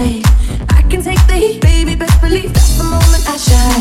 night. I can take the heat, baby, best believe that's the moment I shine.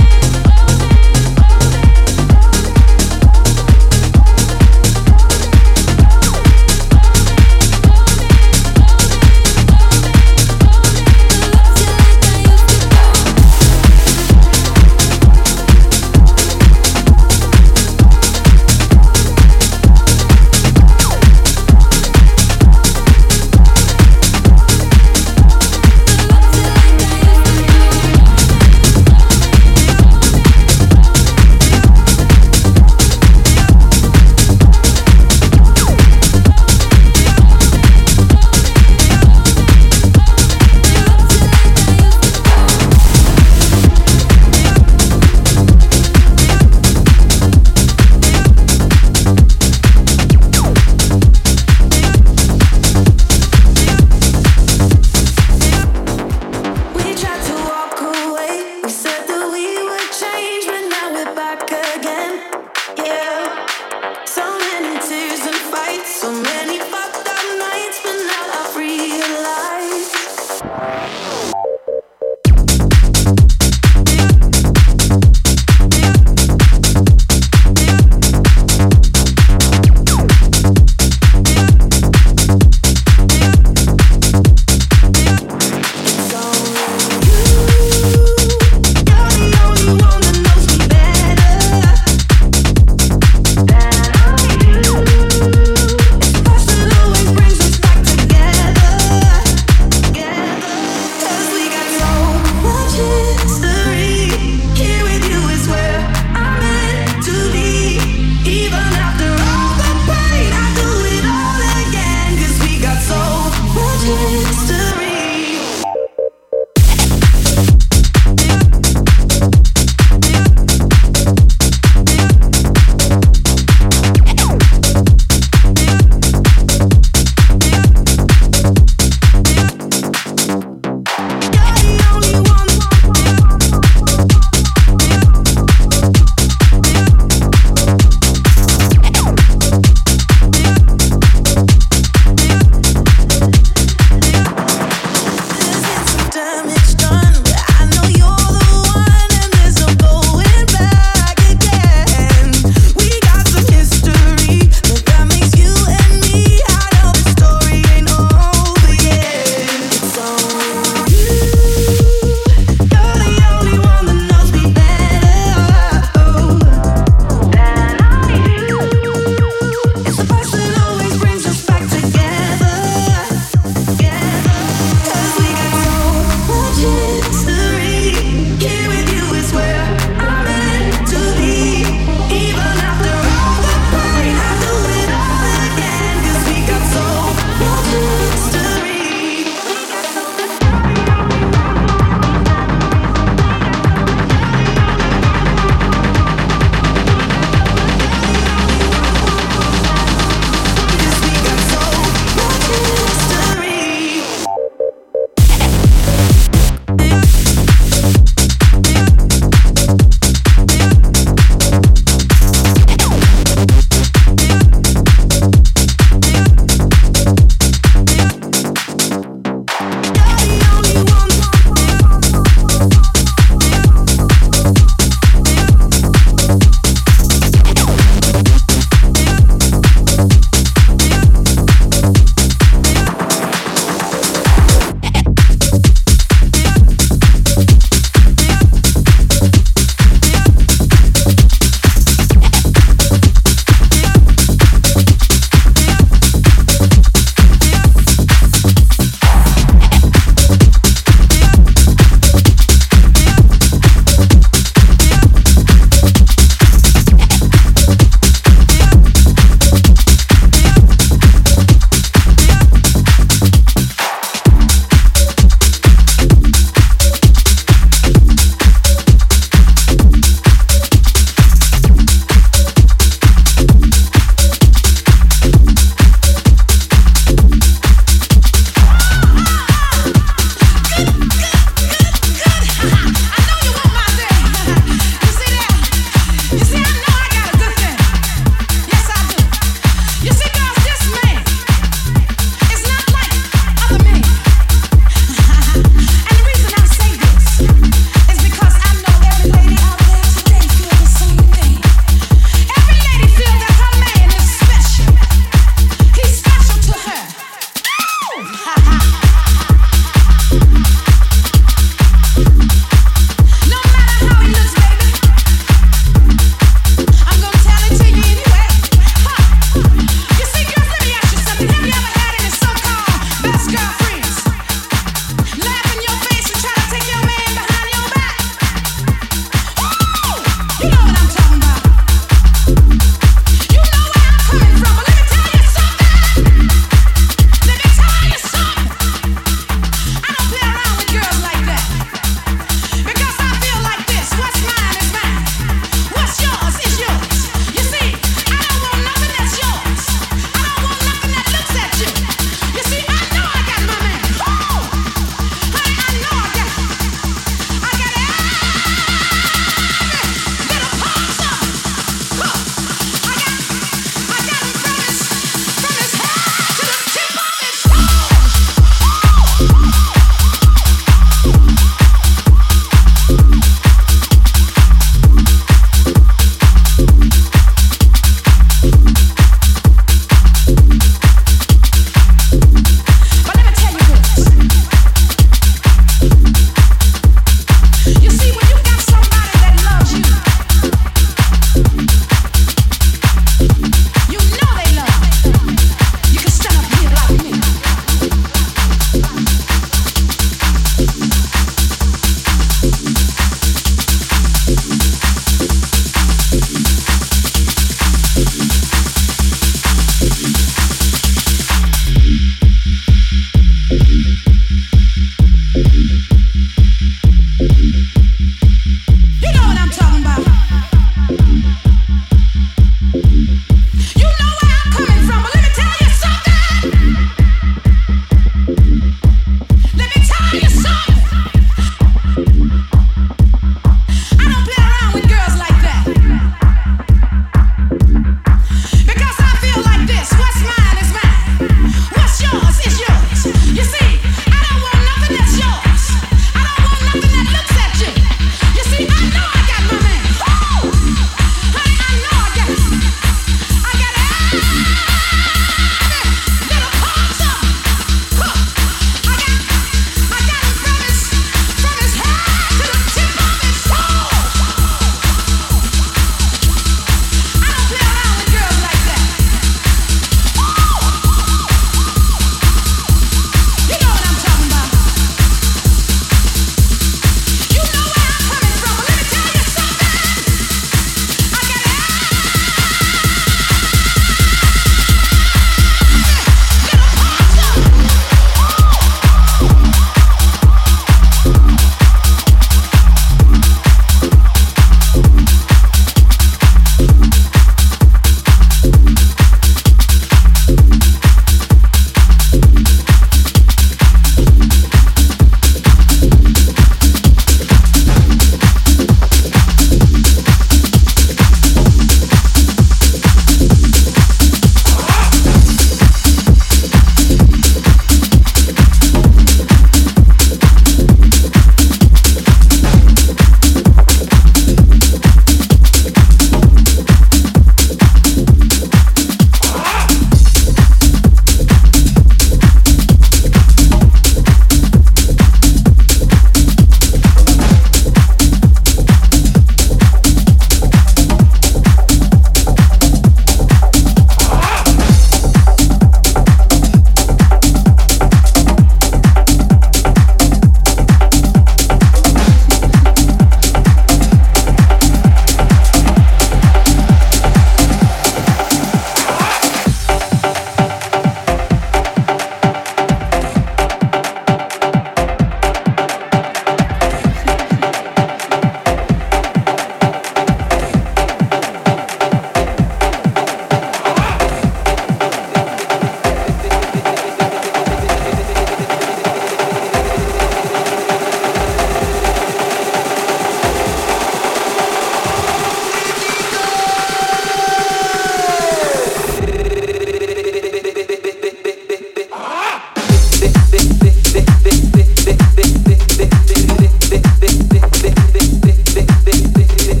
de, de,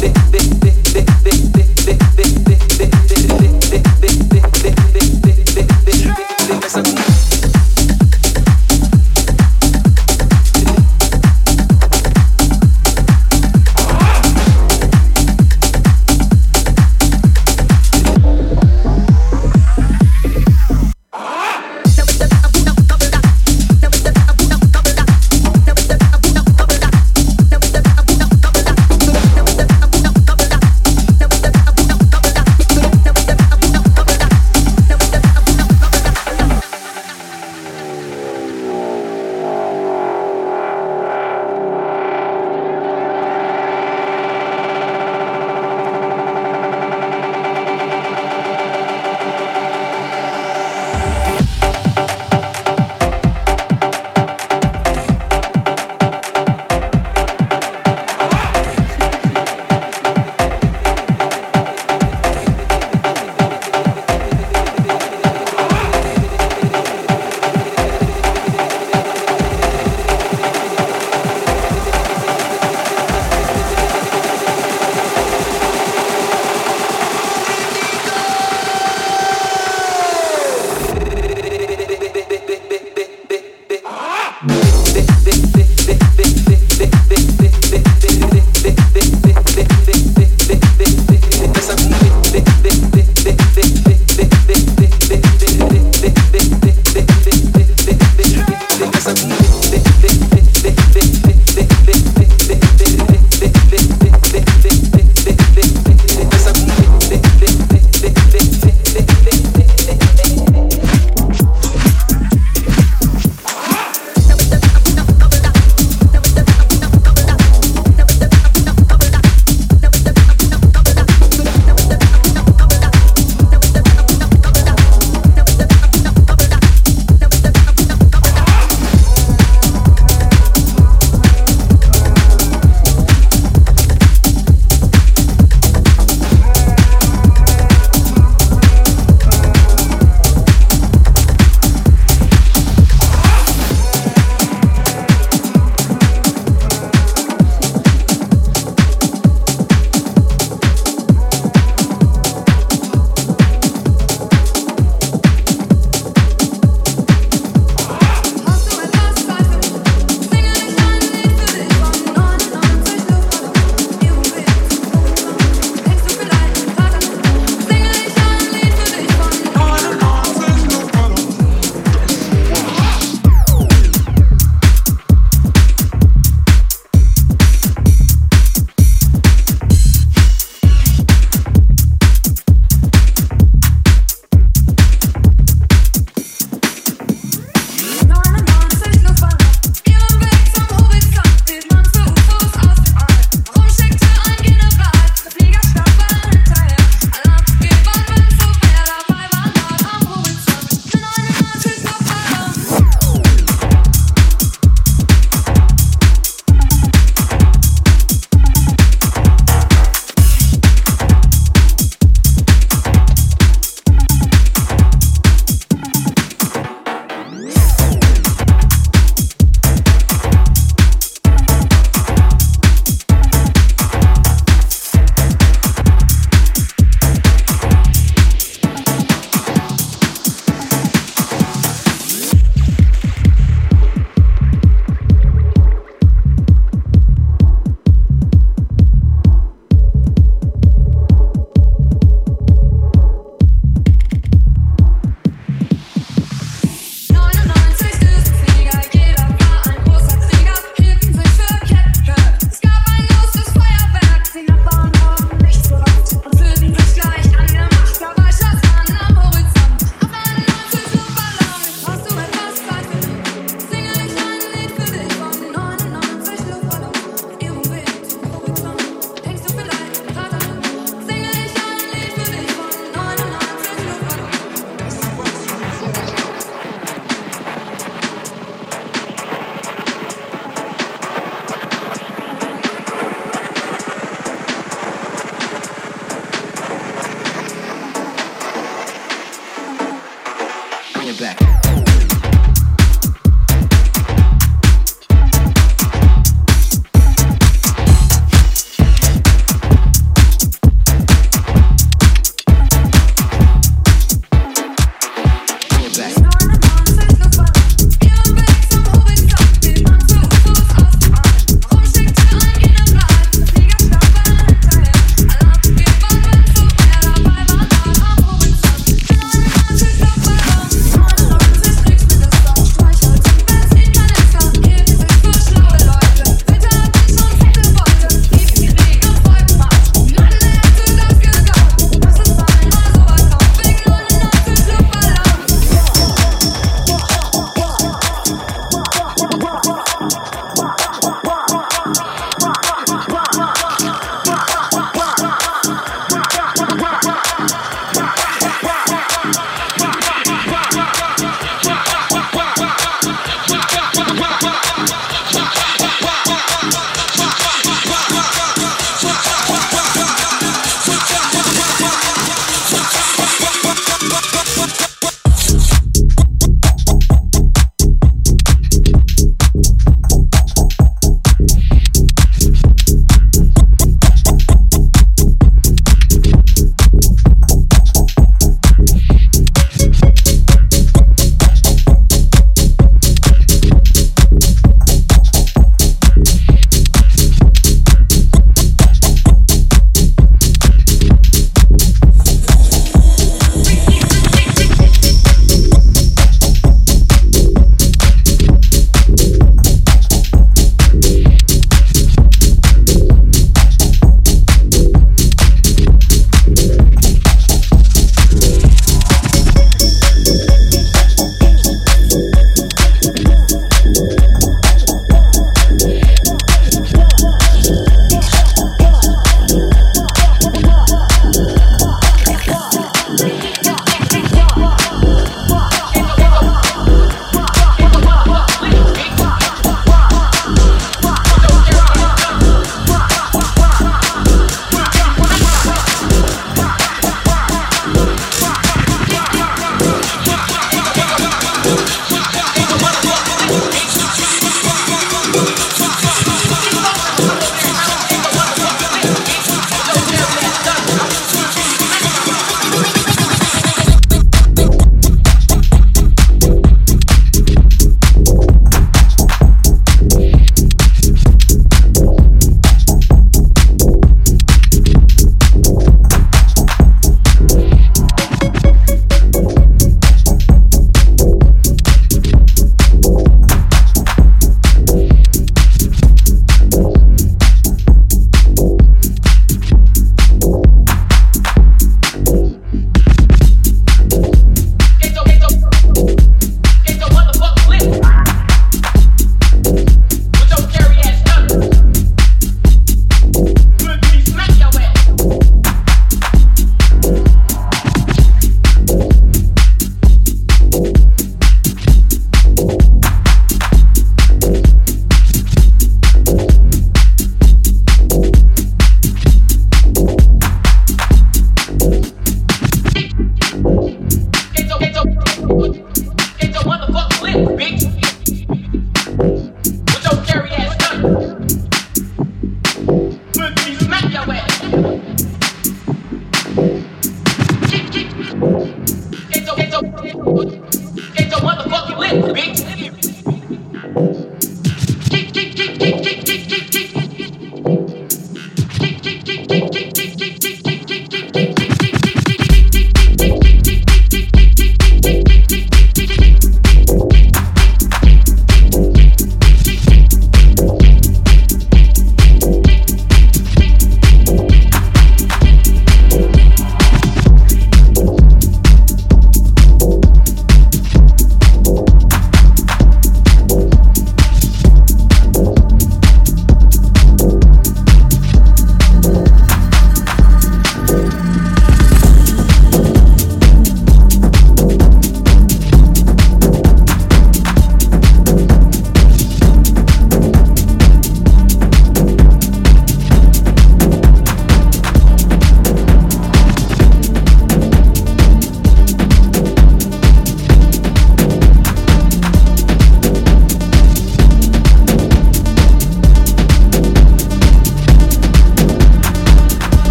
de, de, de, de, de, de.